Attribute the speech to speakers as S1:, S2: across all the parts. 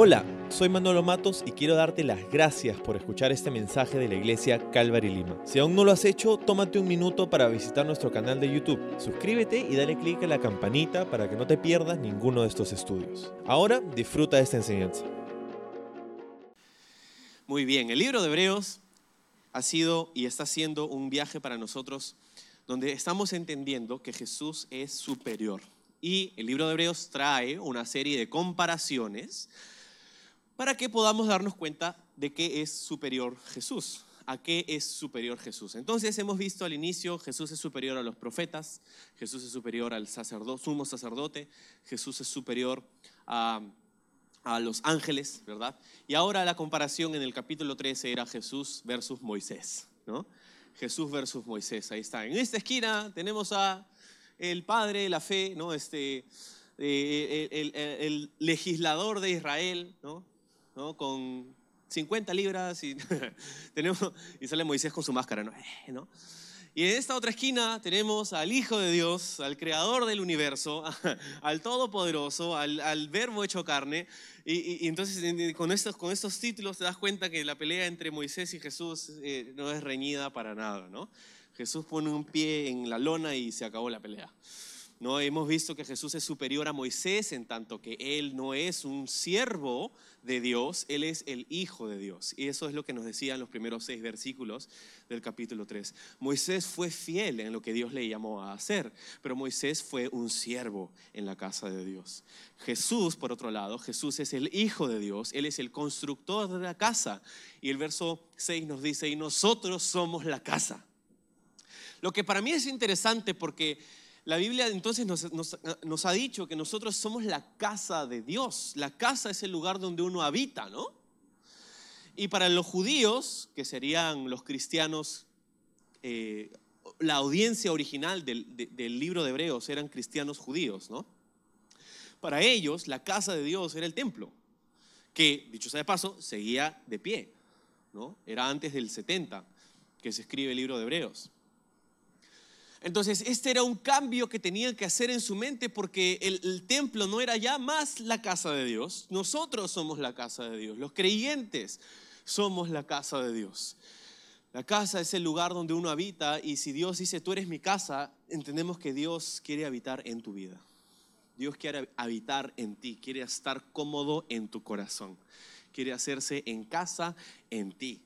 S1: Hola, soy Manolo Matos y quiero darte las gracias por escuchar este mensaje de la iglesia Calvary Lima. Si aún no lo has hecho, tómate un minuto para visitar nuestro canal de YouTube. Suscríbete y dale clic a la campanita para que no te pierdas ninguno de estos estudios. Ahora disfruta de esta enseñanza.
S2: Muy bien, el libro de Hebreos ha sido y está siendo un viaje para nosotros donde estamos entendiendo que Jesús es superior. Y el libro de Hebreos trae una serie de comparaciones para que podamos darnos cuenta de qué es superior Jesús, a qué es superior Jesús. Entonces hemos visto al inicio, Jesús es superior a los profetas, Jesús es superior al sacerdote, sumo sacerdote, Jesús es superior a, los ángeles, ¿verdad? Y ahora la comparación en el capítulo 13 era Jesús versus Moisés, ¿no? Jesús versus Moisés, ahí está. En esta esquina tenemos a el padre, la fe, ¿no? Este, eh, el- el legislador de Israel, ¿no? Con 50 libras y, tenemos, y sale Moisés con su máscara. Eh, ¿no? Y en esta otra esquina tenemos al Hijo de Dios, al Creador del universo, al Todopoderoso, al, al Verbo hecho carne. Y, entonces en- con estos, con estos títulos te das cuenta que la pelea entre Moisés y Jesús eh, no es reñida para nada, ¿no? Jesús pone un pie en la lona y se acabó la pelea. No hemos visto que Jesús es superior a Moisés en tanto que él no es un siervo de Dios, él es el hijo de Dios. Y eso es lo que nos decían los primeros seis versículos del capítulo 3. Moisés fue fiel en lo que Dios le llamó a hacer, pero Moisés fue un siervo en la casa de Dios. Jesús, por otro lado, Jesús es el hijo de Dios, él es el constructor de la casa. Y el verso 6 nos dice, y nosotros somos la casa. Lo que para mí es interesante porque la Biblia entonces nos, ha dicho que nosotros somos la casa de Dios. La casa es el lugar donde uno habita, ¿no? Y para los judíos, que serían los cristianos, eh, la audiencia original del, de- del libro de Hebreos eran cristianos judíos, ¿no? Para ellos, la casa de Dios era el templo, que, dicho sea de paso, seguía de pie, ¿no? Era antes del 70 que se escribe el libro de Hebreos. Entonces, este era un cambio que tenían que hacer en su mente porque el, templo no era ya más la casa de Dios. Nosotros somos la casa de Dios. Los creyentes somos la casa de Dios. La casa es el lugar donde uno habita y si Dios dice, tú eres mi casa, entendemos que Dios quiere habitar en tu vida. Dios quiere habitar en ti, quiere estar cómodo en tu corazón, quiere hacerse en casa en ti.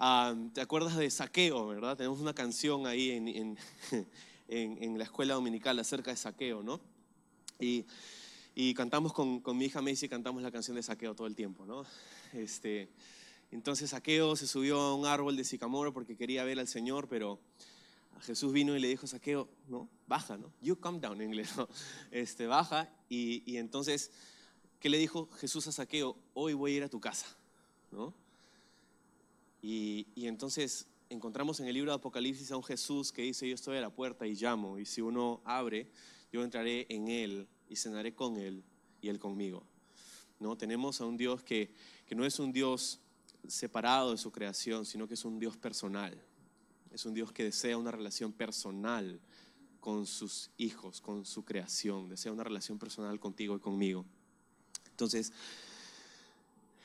S2: Ah, ¿Te acuerdas de Saqueo, verdad? Tenemos una canción ahí en, en- en- en la escuela dominical acerca de Saqueo, ¿no? Y, y cantamos con, con mi hija Macy, cantamos la canción de Saqueo todo el tiempo, ¿no? Este, entonces Saqueo se subió a un árbol de sicamoro porque quería ver al Señor, pero Jesús vino y le dijo, Saqueo, ¿no? Baja, ¿no? You come down en inglés, ¿no? Este, baja y, y entonces, ¿qué le dijo Jesús a Saqueo? Hoy voy a ir a tu casa, ¿no? Y, entonces encontramos en el libro de Apocalipsis a un Jesús que dice, yo estoy a la puerta y llamo, y si uno abre, yo entraré en él y cenaré con él y él conmigo. ¿No? Tenemos a un Dios que, que no es un Dios separado de su creación, sino que es un Dios personal. Es un Dios que desea una relación personal con sus hijos, con su creación, desea una relación personal contigo y conmigo. Entonces,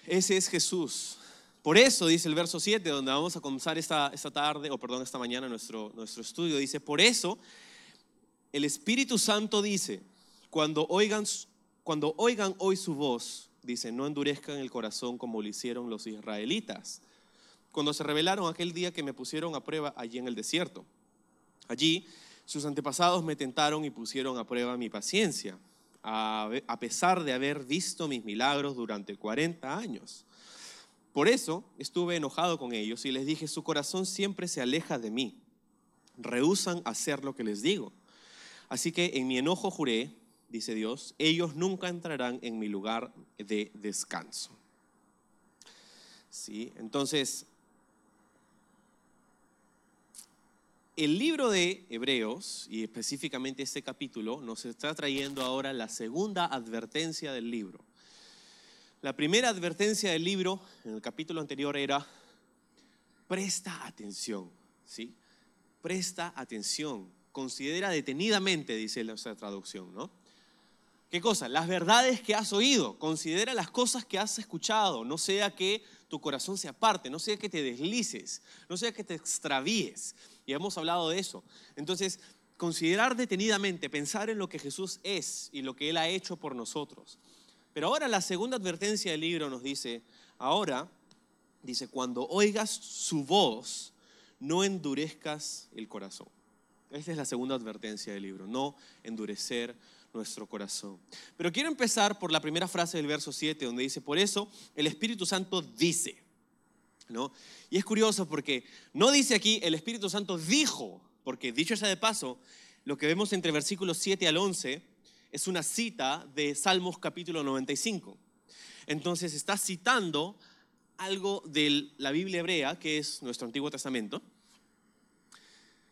S2: ese es Jesús. Por eso dice el verso 7, donde vamos a comenzar esta, esta tarde, o perdón, esta mañana nuestro, nuestro estudio, dice, por eso el Espíritu Santo dice, cuando oigan, cuando oigan hoy su voz, dice, no endurezcan el corazón como lo hicieron los israelitas, cuando se rebelaron aquel día que me pusieron a prueba allí en el desierto. Allí sus antepasados me tentaron y pusieron a prueba mi paciencia, a, pesar de haber visto mis milagros durante 40 años. Por eso estuve enojado con ellos y les dije, su corazón siempre se aleja de mí, rehusan hacer lo que les digo. Así que en mi enojo juré, dice Dios, ellos nunca entrarán en mi lugar de descanso. ¿Sí? Entonces, el libro de Hebreos, y específicamente este capítulo, nos está trayendo ahora la segunda advertencia del libro. La primera advertencia del libro, en el capítulo anterior, era, presta atención, ¿sí? Presta atención, considera detenidamente, dice nuestra traducción, ¿no? ¿Qué cosa? Las verdades que has oído. Considera las cosas que has escuchado. No sea que tu corazón se aparte, no sea que te deslices, no sea que te extravíes. Y hemos hablado de eso. Entonces, considerar detenidamente, pensar en lo que Jesús es y lo que Él ha hecho por nosotros. Pero ahora la segunda advertencia del libro nos dice, ahora, dice, cuando oigas su voz, no endurezcas el corazón. Esta es la segunda advertencia del libro, no endurecer nuestro corazón. Pero quiero empezar por la primera frase del verso 7, donde dice, por eso el Espíritu Santo dice, ¿no? Y es curioso porque no dice aquí, el Espíritu Santo dijo, porque dicho sea de paso, lo que vemos entre versículos 7 al 11 es una cita de Salmos capítulo 95. Entonces está citando algo de la Biblia hebrea, que es nuestro Antiguo Testamento,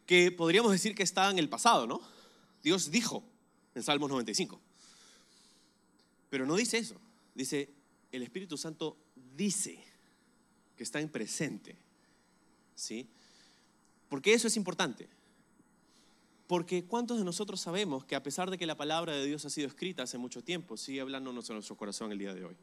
S2: que podríamos decir que está en el pasado, ¿no? Dios dijo, en Salmos 95. Pero no dice eso. Dice, el Espíritu Santo dice que está en presente. ¿Sí? Porque eso es importante. Porque ¿cuántos de nosotros sabemos que a pesar de que la palabra de Dios ha sido escrita hace mucho tiempo, sigue hablándonos en nuestro corazón el día de hoy?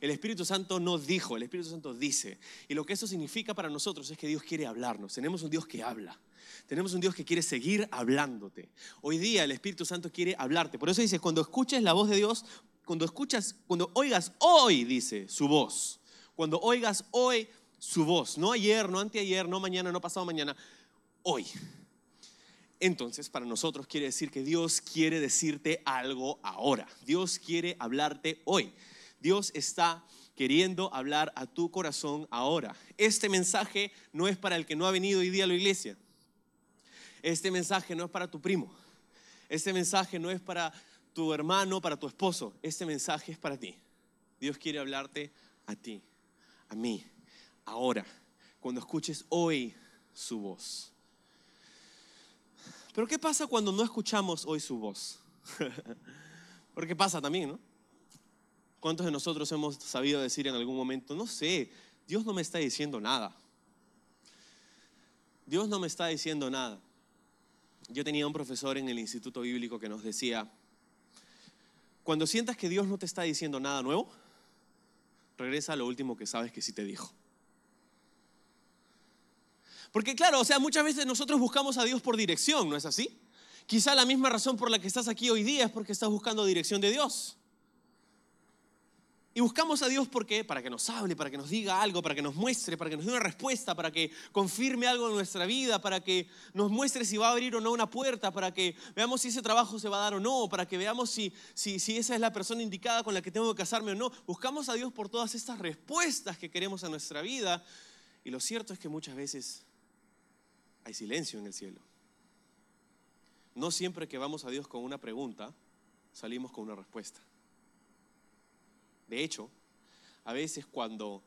S2: El Espíritu Santo no dijo, el Espíritu Santo dice. Y lo que eso significa para nosotros es que Dios quiere hablarnos. Tenemos un Dios que habla. Tenemos un Dios que quiere seguir hablándote. Hoy día el Espíritu Santo quiere hablarte. Por eso dice, cuando escuches la voz de Dios, cuando escuchas, cuando oigas hoy, dice, su voz. Cuando oigas hoy su voz, no ayer, no anteayer, no mañana, no pasado mañana, hoy. Entonces, para nosotros quiere decir que Dios quiere decirte algo ahora. Dios quiere hablarte hoy. Dios está queriendo hablar a tu corazón ahora. Este mensaje no es para el que no ha venido hoy día a la iglesia. Este mensaje no es para tu primo. Este mensaje no es para tu hermano, para tu esposo. Este mensaje es para ti. Dios quiere hablarte a ti, a mí, ahora, cuando escuches hoy su voz. Pero ¿qué pasa cuando no escuchamos hoy su voz? Porque pasa también, ¿no? ¿Cuántos de nosotros hemos sabido decir en algún momento, no sé, Dios no me está diciendo nada? Dios no me está diciendo nada. Yo tenía un profesor en el Instituto Bíblico que nos decía, cuando sientas que Dios no te está diciendo nada nuevo, regresa a lo último que sabes que sí te dijo. Porque claro, o sea, muchas veces nosotros buscamos a Dios por dirección, ¿no es así? Quizá la misma razón por la que estás aquí hoy día es porque estás buscando dirección de Dios. Y buscamos a Dios porque para que nos hable, para que nos diga algo, para que nos muestre, para que nos dé una respuesta, para que confirme algo en nuestra vida, para que nos muestre si va a abrir o no una puerta, para que veamos si ese trabajo se va a dar o no, para que veamos si, si, si esa es la persona indicada con la que tengo que casarme o no. Buscamos a Dios por todas estas respuestas que queremos en nuestra vida. Y lo cierto es que muchas veces hay silencio en el cielo. No siempre que vamos a Dios con una pregunta, salimos con una respuesta. De hecho, a veces cuando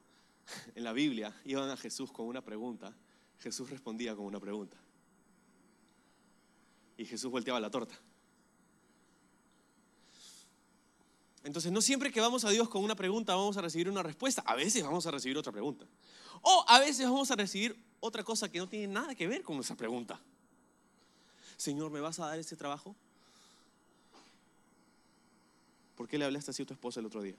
S2: en la Biblia iban a Jesús con una pregunta, Jesús respondía con una pregunta. Y Jesús volteaba la torta. Entonces, no siempre que vamos a Dios con una pregunta vamos a recibir una respuesta. A veces vamos a recibir otra pregunta. O a veces vamos a recibir otra cosa que no tiene nada que ver con esa pregunta. Señor, ¿me vas a dar ese trabajo? ¿Por qué le hablaste así a tu esposa el otro día?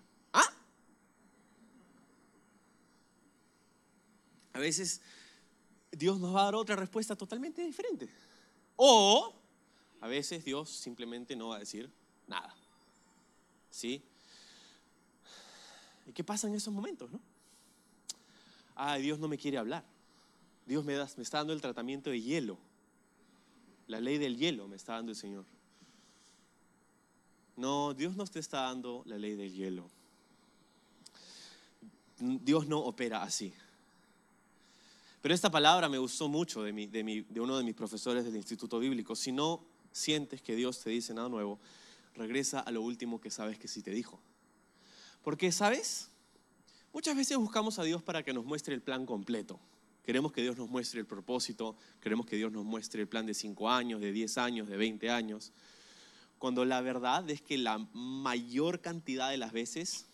S2: A veces Dios nos va a dar otra respuesta totalmente diferente. O a veces Dios simplemente no va a decir nada. ¿Sí? ¿Y qué pasa en esos momentos, no? Ah, Dios no me quiere hablar. Dios me, me está dando el tratamiento de hielo. La ley del hielo me está dando el Señor. No, Dios no te está dando la ley del hielo. Dios no opera así. Pero esta palabra me gustó mucho de, de, uno de mis profesores del Instituto Bíblico. Si no sientes que Dios te dice nada nuevo, regresa a lo último que sabes que sí te dijo. Porque, ¿sabes? Muchas veces buscamos a Dios para que nos muestre el plan completo. Queremos que Dios nos muestre el propósito, queremos que Dios nos muestre el plan de 5 años, de 10 años, de 20 años. Cuando la verdad es que la mayor cantidad de las veces,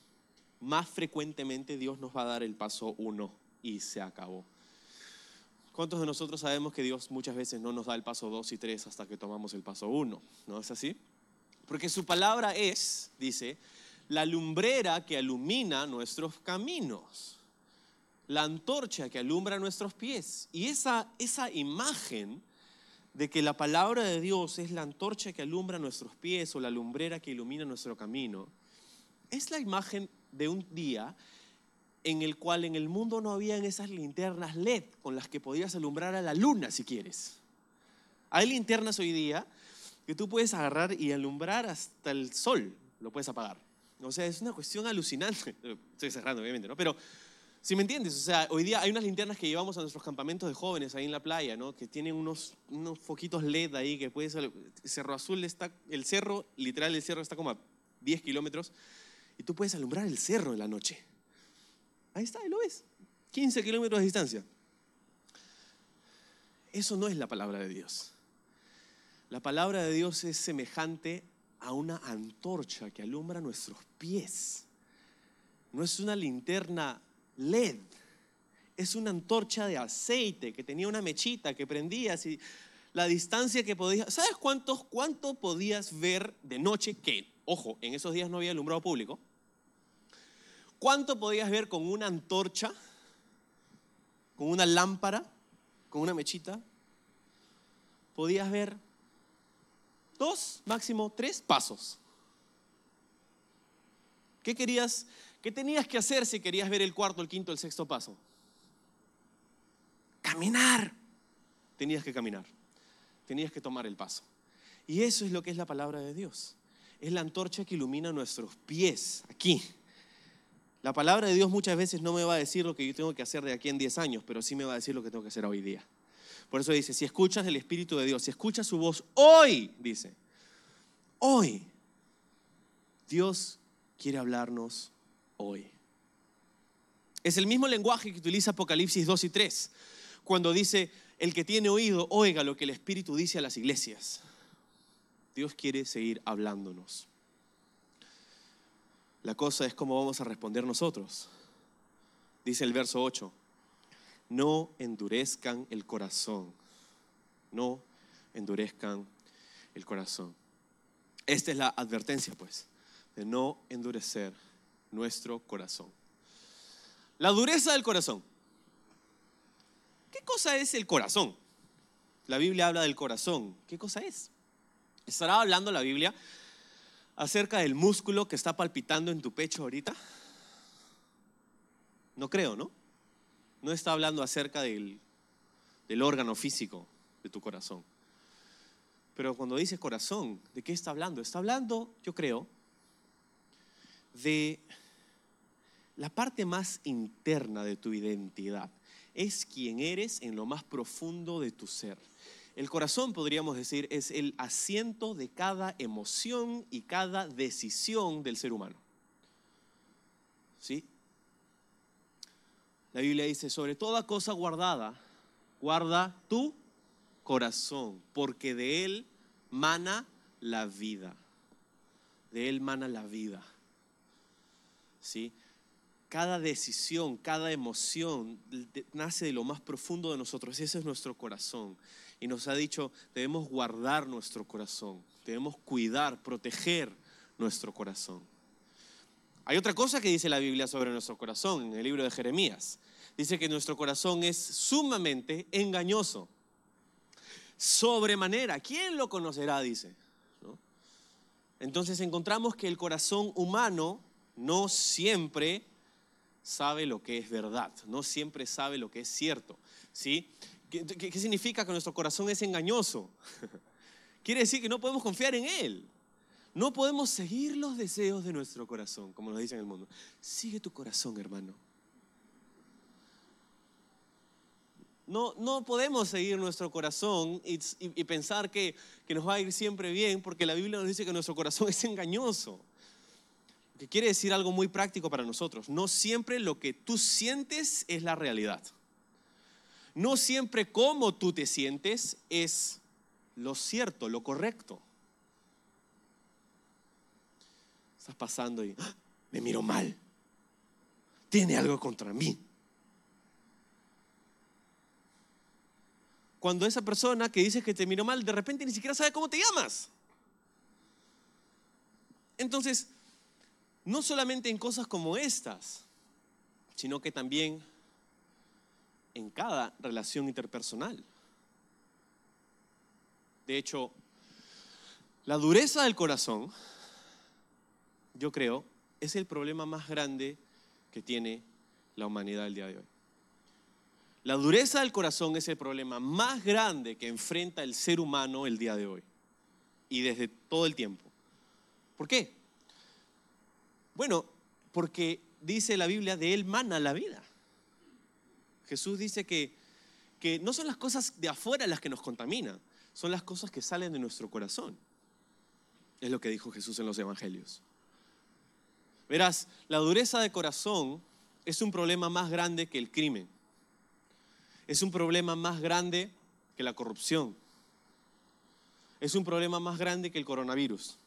S2: más frecuentemente Dios nos va a dar el paso 1 y se acabó. ¿Cuántos de nosotros sabemos que Dios muchas veces no nos da el paso 2 y 3 hasta que tomamos el paso 1? ¿No es así? Porque su palabra es, dice, la lumbrera que alumina nuestros caminos, la antorcha que alumbra nuestros pies. Y esa, esa imagen de que la palabra de Dios es la antorcha que alumbra nuestros pies o la lumbrera que ilumina nuestro camino, es la imagen de un día en el cual en el mundo no habían esas linternas LED con las que podías alumbrar a la luna si quieres. Hay linternas hoy día que tú puedes agarrar y alumbrar hasta el sol, lo puedes apagar. O sea, es una cuestión alucinante. Estoy cerrando, obviamente, ¿no? Pero si me entiendes, o sea, hoy día hay unas linternas que llevamos a nuestros campamentos de jóvenes ahí en la playa, ¿no? Que tienen unos, unos foquitos LED ahí que puedes... El Cerro Azul está... El cerro, literal, el cerro está como a 10 kilómetros y tú puedes alumbrar el cerro en la noche. Ahí está, ahí lo ves. 15 kilómetros de distancia. Eso no es la palabra de Dios. La palabra de Dios es semejante a una antorcha que alumbra nuestros pies. No es una linterna LED, es una antorcha de aceite que tenía una mechita que prendías y la distancia que podías. ¿Sabes cuántos, cuánto podías ver de noche? Que, ojo, en esos días no había alumbrado público. ¿Cuánto podías ver con una antorcha? ¿Con una lámpara? ¿Con una mechita? Podías ver dos, máximo tres pasos. ¿Qué querías? ¿Qué tenías que hacer si querías ver el cuarto, el quinto, el sexto paso? Caminar. Tenías que caminar. Tenías que tomar el paso. Y eso es lo que es la palabra de Dios. Es la antorcha que ilumina nuestros pies, aquí. La palabra de Dios muchas veces no me va a decir lo que yo tengo que hacer de aquí en 10 años, pero sí me va a decir lo que tengo que hacer hoy día. Por eso dice, si escuchas el Espíritu de Dios, si escuchas su voz hoy, dice, hoy, Dios quiere hablarnos hoy. Es el mismo lenguaje que utiliza Apocalipsis 2 y 3, cuando dice, el que tiene oído, oiga lo que el Espíritu dice a las iglesias. Dios quiere seguir hablándonos. La cosa es cómo vamos a responder nosotros. Dice el verso 8, no endurezcan el corazón, no endurezcan el corazón. Esta es la advertencia, pues, de no endurecer nuestro corazón. La dureza del corazón. ¿Qué cosa es el corazón? La Biblia habla del corazón. ¿Qué cosa es? ¿Estará hablando la Biblia acerca del músculo que está palpitando en tu pecho ahorita? No creo, ¿no? No está hablando acerca del, del órgano físico de tu corazón. Pero cuando dice corazón, ¿de qué está hablando? Está hablando, yo creo, de la parte más interna de tu identidad. Es quien eres en lo más profundo de tu ser. El corazón, podríamos decir, es el asiento de cada emoción y cada decisión del ser humano. ¿Sí? La Biblia dice, sobre toda cosa guardada, guarda tu corazón, porque de él mana la vida. De él mana la vida. ¿Sí? Cada decisión, cada emoción nace de lo más profundo de nosotros. Ese es nuestro corazón. Y nos ha dicho, debemos guardar nuestro corazón, debemos cuidar, proteger nuestro corazón. Hay otra cosa que dice la Biblia sobre nuestro corazón en el libro de Jeremías. Dice que nuestro corazón es sumamente engañoso. Sobremanera. ¿Quién lo conocerá? Dice. Entonces encontramos que el corazón humano no siempre sabe lo que es verdad, no siempre sabe lo que es cierto. ¿sí? ¿Qué, significa que nuestro corazón es engañoso? Quiere decir que no podemos confiar en Él. No podemos seguir los deseos de nuestro corazón, como nos dice en el mundo. Sigue tu corazón, hermano. No, no podemos seguir nuestro corazón y, y, y pensar que, que, nos va a ir siempre bien, porque la Biblia nos dice que nuestro corazón es engañoso. Que quiere decir algo muy práctico para nosotros. No siempre lo que tú sientes es la realidad. No siempre cómo tú te sientes es lo cierto, lo correcto. Estás pasando y ¡Ah! me miro mal. Tiene algo contra mí. Cuando esa persona que dice que te miró mal, de repente ni siquiera sabe cómo te llamas. Entonces, no solamente en cosas como estas, sino que también en cada relación interpersonal. De hecho, la dureza del corazón, yo creo, es el problema más grande que tiene la humanidad el día de hoy. La dureza del corazón es el problema más grande que enfrenta el ser humano el día de hoy y desde todo el tiempo. ¿Por qué? Bueno, porque dice la Biblia, de él mana la vida. Jesús dice que, que no son las cosas de afuera las que nos contaminan, son las cosas que salen de nuestro corazón. Es lo que dijo Jesús en los evangelios. Verás, la dureza de corazón es un problema más grande que el crimen. Es un problema más grande que la corrupción. Es un problema más grande que el coronavirus.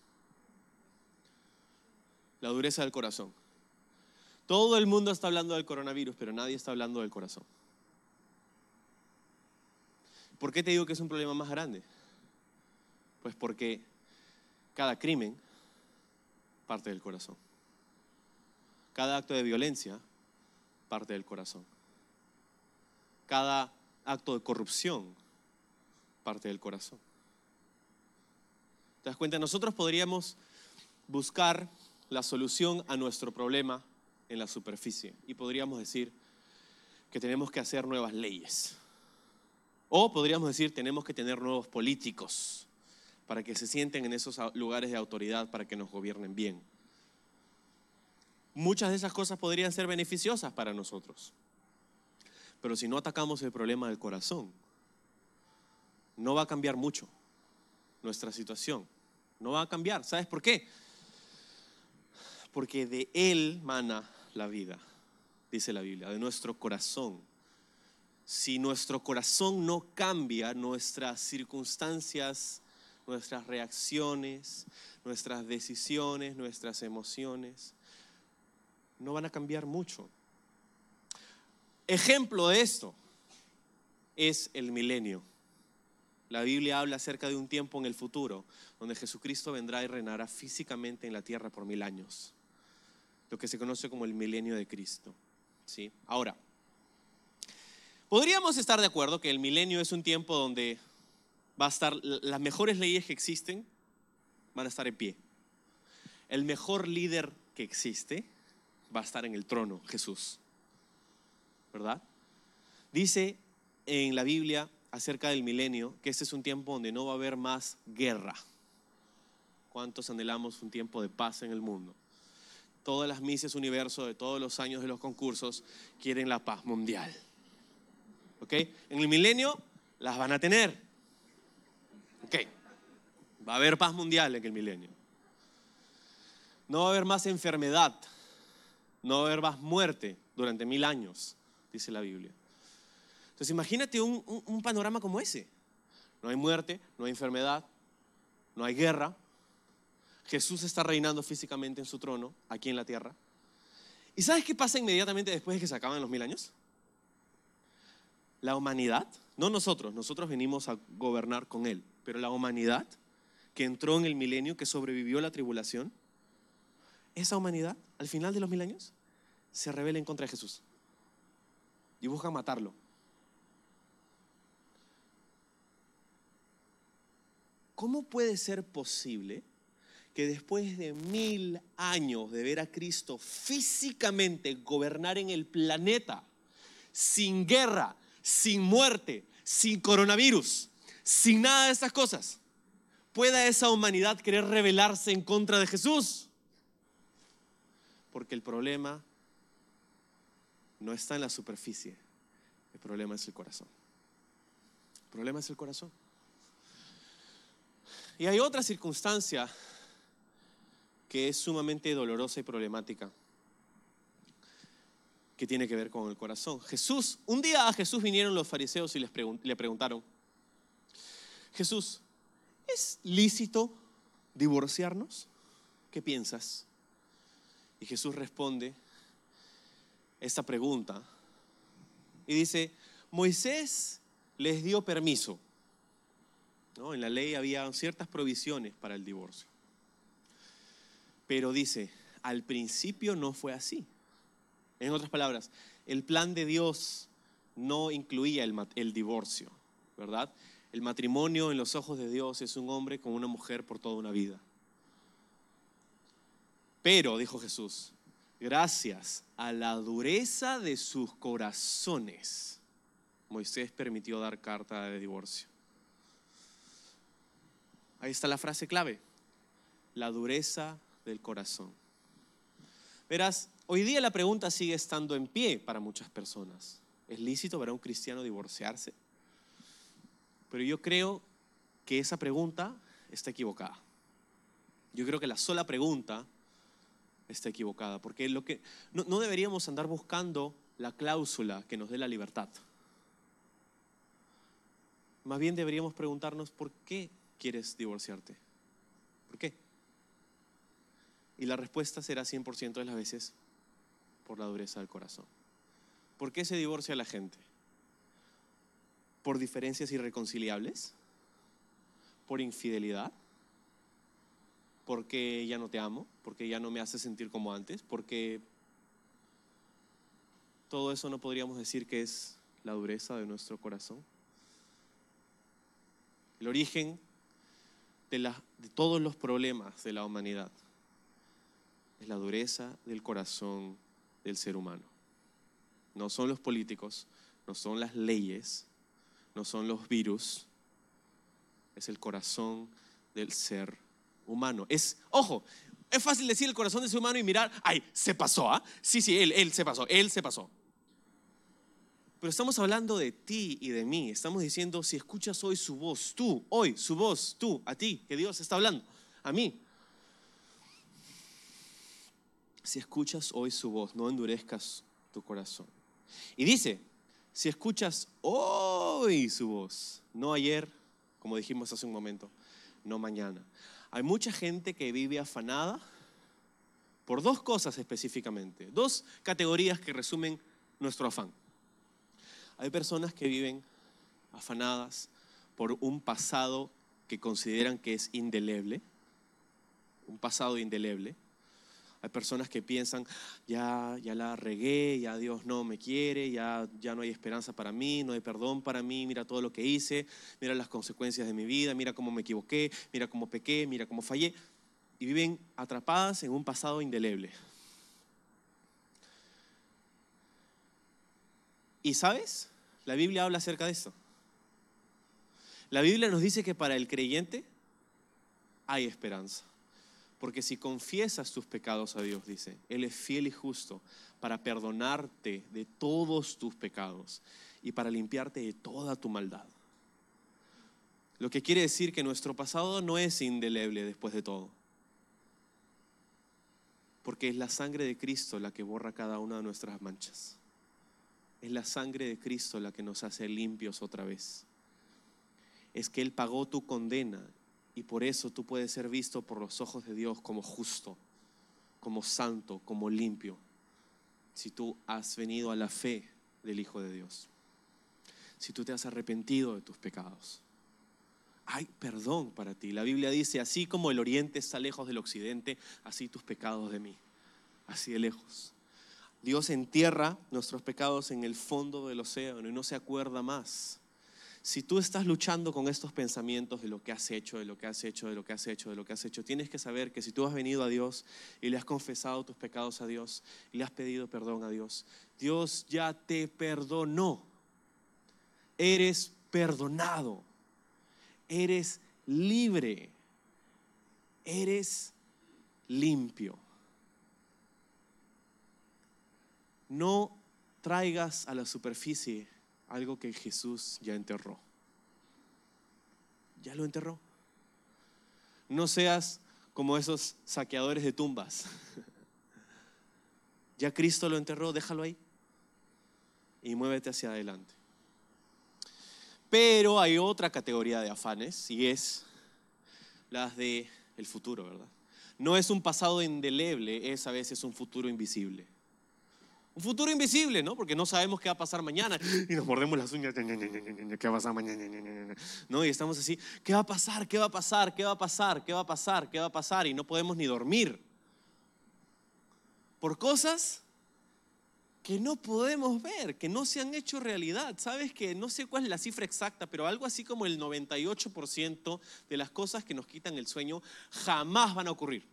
S2: La dureza del corazón. Todo el mundo está hablando del coronavirus, pero nadie está hablando del corazón. ¿Por qué te digo que es un problema más grande? Pues porque cada crimen parte del corazón. Cada acto de violencia parte del corazón. Cada acto de corrupción parte del corazón. ¿Te das cuenta? Nosotros podríamos buscar la solución a nuestro problema en la superficie y podríamos decir que tenemos que hacer nuevas leyes. O podríamos decir tenemos que tener nuevos políticos para que se sienten en esos lugares de autoridad para que nos gobiernen bien. Muchas de esas cosas podrían ser beneficiosas para nosotros. Pero si no atacamos el problema del corazón, no va a cambiar mucho nuestra situación. No va a cambiar. ¿Sabes por qué? Porque de Él mana la vida, dice la Biblia, de nuestro corazón. Si nuestro corazón no cambia, nuestras circunstancias, nuestras reacciones, nuestras decisiones, nuestras emociones, no van a cambiar mucho. Ejemplo de esto es el milenio. La Biblia habla acerca de un tiempo en el futuro donde Jesucristo vendrá y reinará físicamente en la tierra por mil años lo que se conoce como el milenio de Cristo. ¿sí? Ahora, podríamos estar de acuerdo que el milenio es un tiempo donde va a estar, las mejores leyes que existen van a estar en pie. El mejor líder que existe va a estar en el trono, Jesús. ¿Verdad? Dice en la Biblia acerca del milenio que este es un tiempo donde no va a haber más guerra. ¿Cuántos anhelamos un tiempo de paz en el mundo? Todas las Mises Universo de todos los años de los concursos quieren la paz mundial. ¿Ok? En el milenio las van a tener. ¿Ok? Va a haber paz mundial en el milenio. No va a haber más enfermedad. No va a haber más muerte durante mil años, dice la Biblia. Entonces imagínate un, un panorama como ese. No hay muerte, no hay enfermedad, no hay guerra, Jesús está reinando físicamente en su trono aquí en la tierra. ¿Y sabes qué pasa inmediatamente después de que se acaban los mil años? La humanidad, no nosotros, nosotros venimos a gobernar con Él, pero la humanidad que entró en el milenio, que sobrevivió la tribulación, esa humanidad, al final de los mil años, se rebela en contra de Jesús y busca matarlo. ¿Cómo puede ser posible que después de mil años de ver a Cristo físicamente gobernar en el planeta, sin guerra, sin muerte, sin coronavirus, sin nada de estas cosas, pueda esa humanidad querer rebelarse en contra de Jesús. Porque el problema no está en la superficie, el problema es el corazón. El problema es el corazón. Y hay otra circunstancia que es sumamente dolorosa y problemática, que tiene que ver con el corazón. Jesús, un día a Jesús vinieron los fariseos y les le preguntaron, Jesús, ¿es lícito divorciarnos? ¿Qué piensas? Y Jesús responde esta pregunta y dice, Moisés les dio permiso. ¿no? En la ley había ciertas provisiones para el divorcio. Pero dice, al principio no fue así. En otras palabras, el plan de Dios no incluía el, divorcio, ¿verdad? El matrimonio en los ojos de Dios es un hombre con una mujer por toda una vida. Pero, dijo Jesús, gracias a la dureza de sus corazones, Moisés permitió dar carta de divorcio. Ahí está la frase clave, la dureza del corazón. Verás, hoy día la pregunta sigue estando en pie para muchas personas. ¿Es lícito para un cristiano divorciarse? Pero yo creo que esa pregunta está equivocada. Yo creo que la sola pregunta está equivocada, porque lo que, no, no deberíamos andar buscando la cláusula que nos dé la libertad. Más bien deberíamos preguntarnos por qué quieres divorciarte. ¿Por qué? Y la respuesta será 100% de las veces por la dureza del corazón. ¿Por qué se divorcia la gente? ¿Por diferencias irreconciliables? ¿Por infidelidad? ¿Porque ya no te amo? ¿Porque ya no me hace sentir como antes? ¿Porque todo eso no podríamos decir que es la dureza de nuestro corazón? El origen de, de todos los problemas de la humanidad es la dureza del corazón del ser humano. No son los políticos, no son las leyes, no son los virus, es el corazón del ser humano. Es, ojo, es fácil decir el corazón del ser humano y mirar, ay, se pasó, ¿ah? Sí, sí, él, él se pasó, él se pasó. Pero estamos hablando de ti y de mí. Estamos diciendo, si escuchas hoy su voz, tú, hoy, su voz, tú, a ti, que Dios está hablando, a mí. Si escuchas hoy su voz, no endurezcas tu corazón. Y dice, si escuchas hoy su voz, no ayer, como dijimos hace un momento, no mañana. Hay mucha gente que vive afanada por dos cosas específicamente, dos categorías que resumen nuestro afán. Hay personas que viven afanadas por un pasado que consideran que es indeleble, un pasado indeleble. Hay personas que piensan, ya, ya la regué, ya Dios no me quiere, ya, ya no hay esperanza para mí, no hay perdón para mí, mira todo lo que hice, mira las consecuencias de mi vida, mira cómo me equivoqué, mira cómo pequé, mira cómo fallé. Y viven atrapadas en un pasado indeleble. ¿Y sabes? La Biblia habla acerca de eso. La Biblia nos dice que para el creyente hay esperanza. Porque si confiesas tus pecados a Dios, dice, Él es fiel y justo para perdonarte de todos tus pecados y para limpiarte de toda tu maldad. Lo que quiere decir que nuestro pasado no es indeleble después de todo. Porque es la sangre de Cristo la que borra cada una de nuestras manchas. Es la sangre de Cristo la que nos hace limpios otra vez. Es que Él pagó tu condena y por eso tú puedes ser visto por los ojos de Dios como justo, como santo, como limpio, si tú has venido a la fe del Hijo de Dios. Si tú te has arrepentido de tus pecados. Hay perdón para ti. La Biblia dice, así como el oriente está lejos del occidente, así tus pecados de mí. Así de lejos. Dios entierra nuestros pecados en el fondo del océano y no se acuerda más si tú estás luchando con estos pensamientos de lo que has hecho, de lo que has hecho, de lo que has hecho, de lo que has hecho, tienes que saber que si tú has venido a Dios y le has confesado tus pecados a Dios y le has pedido perdón a Dios, Dios ya te perdonó. Eres perdonado. Eres libre. Eres limpio. No traigas a la superficie algo que Jesús ya enterró. Ya lo enterró. No seas como esos saqueadores de tumbas. Ya Cristo lo enterró, déjalo ahí y muévete hacia adelante. Pero hay otra categoría de afanes y es las de el futuro, ¿verdad? No es un pasado indeleble, es a veces un futuro invisible. Un futuro invisible, ¿no? Porque no sabemos qué va a pasar mañana. Y nos mordemos las uñas. ¿Qué va a pasar mañana? ¿No? Y estamos así, ¿qué va a pasar? ¿Qué va a pasar? ¿Qué va a pasar? ¿Qué va a pasar? ¿Qué va a pasar? Y no podemos ni dormir. por cosas que no podemos ver, que no se han hecho realidad. Sabes que no sé cuál es la cifra exacta, pero algo así como el 98% de las cosas que nos quitan el sueño jamás van a ocurrir.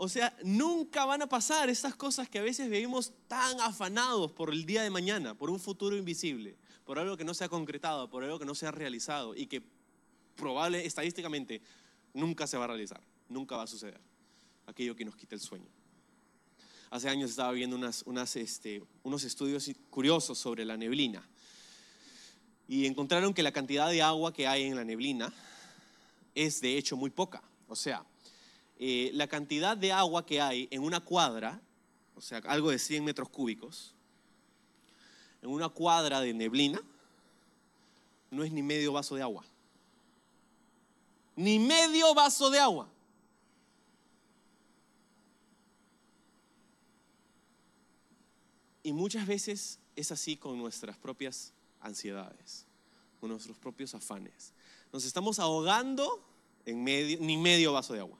S2: O sea, nunca van a pasar esas cosas que a veces vivimos tan afanados por el día de mañana, por un futuro invisible, por algo que no se ha concretado, por algo que no se ha realizado y que probable estadísticamente nunca se va a realizar, nunca va a suceder aquello que nos quita el sueño. Hace años estaba viendo unas, este, unos estudios curiosos sobre la neblina y encontraron que la cantidad de agua que hay en la neblina es de hecho muy poca. O sea, eh, la cantidad de agua que hay en una cuadra, o sea, algo de 100 metros cúbicos, en una cuadra de neblina, no es ni medio vaso de agua. Ni medio vaso de agua. Y muchas veces es así con nuestras propias ansiedades, con nuestros propios afanes. Nos estamos ahogando en medio, ni medio vaso de agua.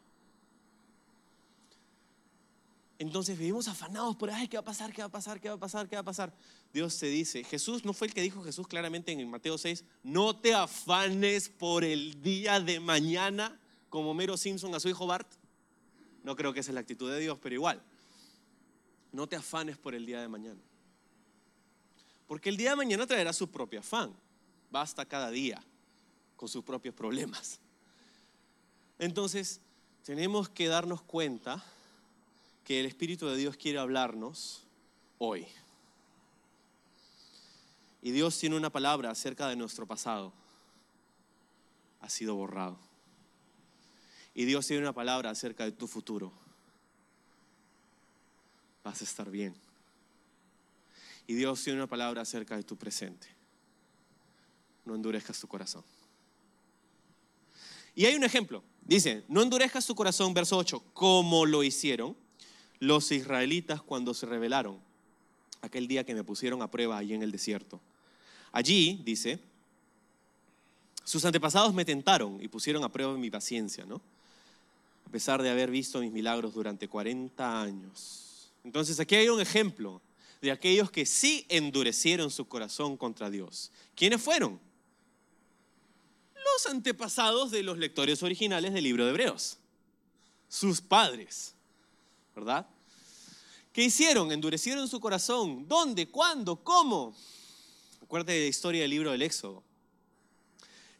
S2: Entonces vivimos afanados por, ay, ¿qué va a pasar? ¿Qué va a pasar? ¿Qué va a pasar? ¿Qué va a pasar? Dios te dice, Jesús, ¿no fue el que dijo Jesús claramente en Mateo 6? No te afanes por el día de mañana, como Mero Simpson a su hijo Bart. No creo que esa es la actitud de Dios, pero igual. No te afanes por el día de mañana. Porque el día de mañana traerá su propio afán. Basta cada día con sus propios problemas. Entonces, tenemos que darnos cuenta que el Espíritu de Dios quiere hablarnos hoy. Y Dios tiene una palabra acerca de nuestro pasado. Ha sido borrado. Y Dios tiene una palabra acerca de tu futuro vas a estar bien. Y Dios tiene una palabra acerca de tu presente. No endurezcas tu corazón. Y hay un ejemplo. Dice, no endurezcas tu corazón, verso 8, como lo hicieron los israelitas cuando se rebelaron aquel día que me pusieron a prueba allí en el desierto. Allí, dice, sus antepasados me tentaron y pusieron a prueba mi paciencia, ¿no? A pesar de haber visto mis milagros durante 40 años. Entonces aquí hay un ejemplo de aquellos que sí endurecieron su corazón contra Dios. ¿Quiénes fueron? Los antepasados de los lectores originales del libro de Hebreos. Sus padres. ¿Verdad? ¿Qué hicieron? Endurecieron su corazón. ¿Dónde? ¿Cuándo? ¿Cómo? Acuérdate de la historia del libro del Éxodo.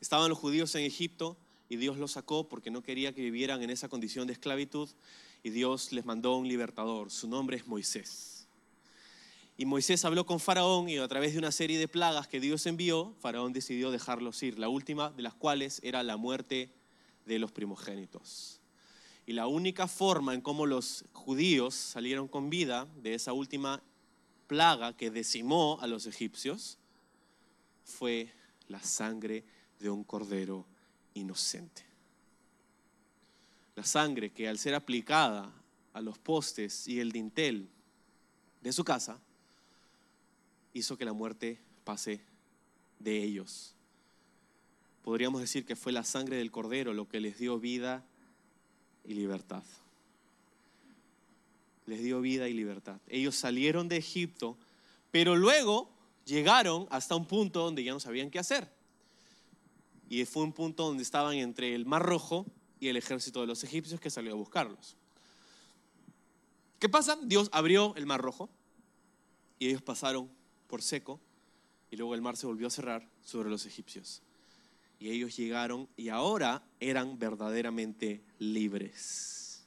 S2: Estaban los judíos en Egipto y Dios los sacó porque no quería que vivieran en esa condición de esclavitud y Dios les mandó un libertador. Su nombre es Moisés. Y Moisés habló con Faraón y a través de una serie de plagas que Dios envió, Faraón decidió dejarlos ir, la última de las cuales era la muerte de los primogénitos. Y la única forma en cómo los judíos salieron con vida de esa última plaga que decimó a los egipcios fue la sangre de un cordero inocente la sangre que al ser aplicada a los postes y el dintel de su casa, hizo que la muerte pase de ellos. Podríamos decir que fue la sangre del cordero lo que les dio vida y libertad. Les dio vida y libertad. Ellos salieron de Egipto, pero luego llegaron hasta un punto donde ya no sabían qué hacer. Y fue un punto donde estaban entre el Mar Rojo y el ejército de los egipcios que salió a buscarlos. ¿Qué pasa? Dios abrió el mar rojo y ellos pasaron por seco y luego el mar se volvió a cerrar sobre los egipcios. Y ellos llegaron y ahora eran verdaderamente libres.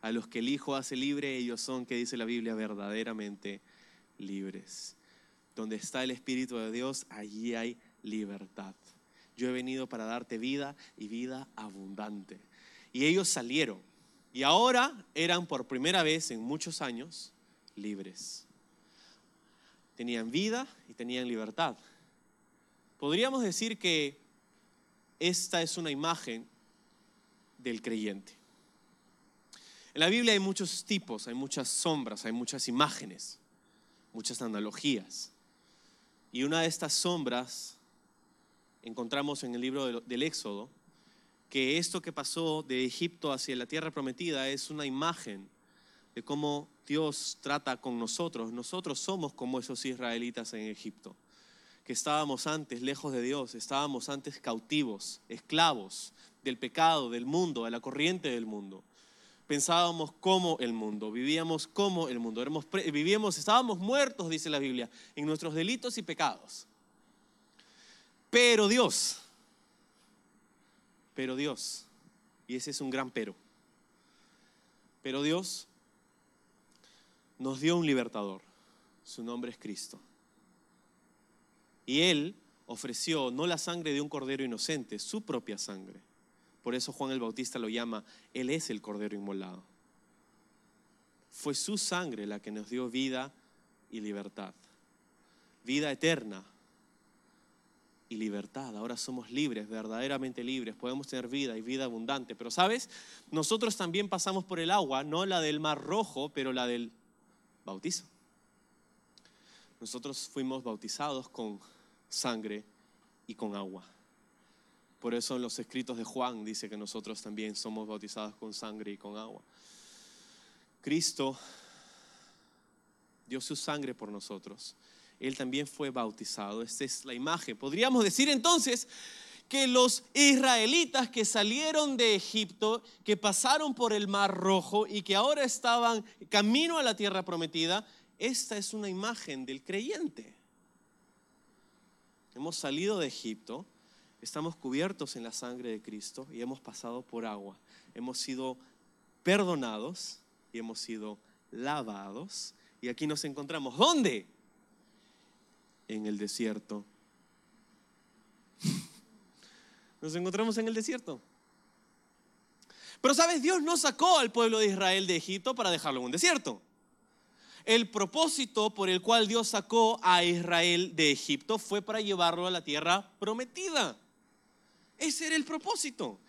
S2: A los que el Hijo hace libre, ellos son, que dice la Biblia, verdaderamente libres. Donde está el Espíritu de Dios, allí hay libertad. Yo he venido para darte vida y vida abundante. Y ellos salieron. Y ahora eran por primera vez en muchos años libres. Tenían vida y tenían libertad. Podríamos decir que esta es una imagen del creyente. En la Biblia hay muchos tipos, hay muchas sombras, hay muchas imágenes, muchas analogías. Y una de estas sombras encontramos en el libro del Éxodo que esto que pasó de Egipto hacia la tierra prometida es una imagen de cómo Dios trata con nosotros. Nosotros somos como esos israelitas en Egipto, que estábamos antes lejos de Dios, estábamos antes cautivos, esclavos del pecado, del mundo, de la corriente del mundo. Pensábamos como el mundo, vivíamos como el mundo, vivíamos, estábamos muertos, dice la Biblia, en nuestros delitos y pecados. Pero Dios, pero Dios, y ese es un gran pero, pero Dios nos dio un libertador, su nombre es Cristo. Y Él ofreció no la sangre de un cordero inocente, su propia sangre. Por eso Juan el Bautista lo llama, Él es el cordero inmolado. Fue su sangre la que nos dio vida y libertad. Vida eterna y libertad. Ahora somos libres, verdaderamente libres. Podemos tener vida y vida abundante. Pero sabes, nosotros también pasamos por el agua, no la del mar rojo, pero la del bautizo. Nosotros fuimos bautizados con sangre y con agua. Por eso en los escritos de Juan dice que nosotros también somos bautizados con sangre y con agua. Cristo dio su sangre por nosotros él también fue bautizado. Esta es la imagen. Podríamos decir entonces que los israelitas que salieron de Egipto, que pasaron por el Mar Rojo y que ahora estaban camino a la tierra prometida, esta es una imagen del creyente. Hemos salido de Egipto, estamos cubiertos en la sangre de Cristo y hemos pasado por agua. Hemos sido perdonados y hemos sido lavados. Y aquí nos encontramos. ¿Dónde? en el desierto. Nos encontramos en el desierto. Pero sabes, Dios no sacó al pueblo de Israel de Egipto para dejarlo en un desierto. El propósito por el cual Dios sacó a Israel de Egipto fue para llevarlo a la tierra prometida. Ese era el propósito.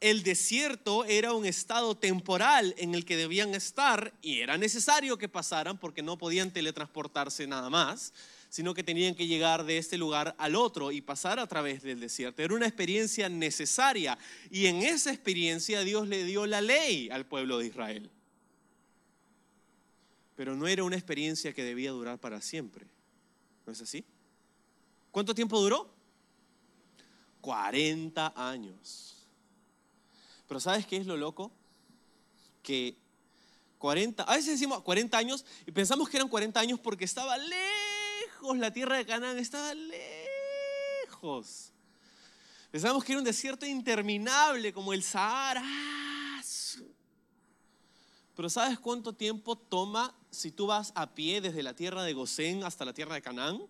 S2: El desierto era un estado temporal en el que debían estar y era necesario que pasaran porque no podían teletransportarse nada más sino que tenían que llegar de este lugar al otro y pasar a través del desierto. Era una experiencia necesaria y en esa experiencia Dios le dio la ley al pueblo de Israel. Pero no era una experiencia que debía durar para siempre. ¿No es así? ¿Cuánto tiempo duró? 40 años. Pero ¿sabes qué es lo loco? Que 40, a veces decimos 40 años y pensamos que eran 40 años porque estaba lejos la tierra de Canaán estaba lejos. Pensamos que era un desierto interminable como el Sahara. Pero ¿sabes cuánto tiempo toma si tú vas a pie desde la tierra de Gosén hasta la tierra de Canaán?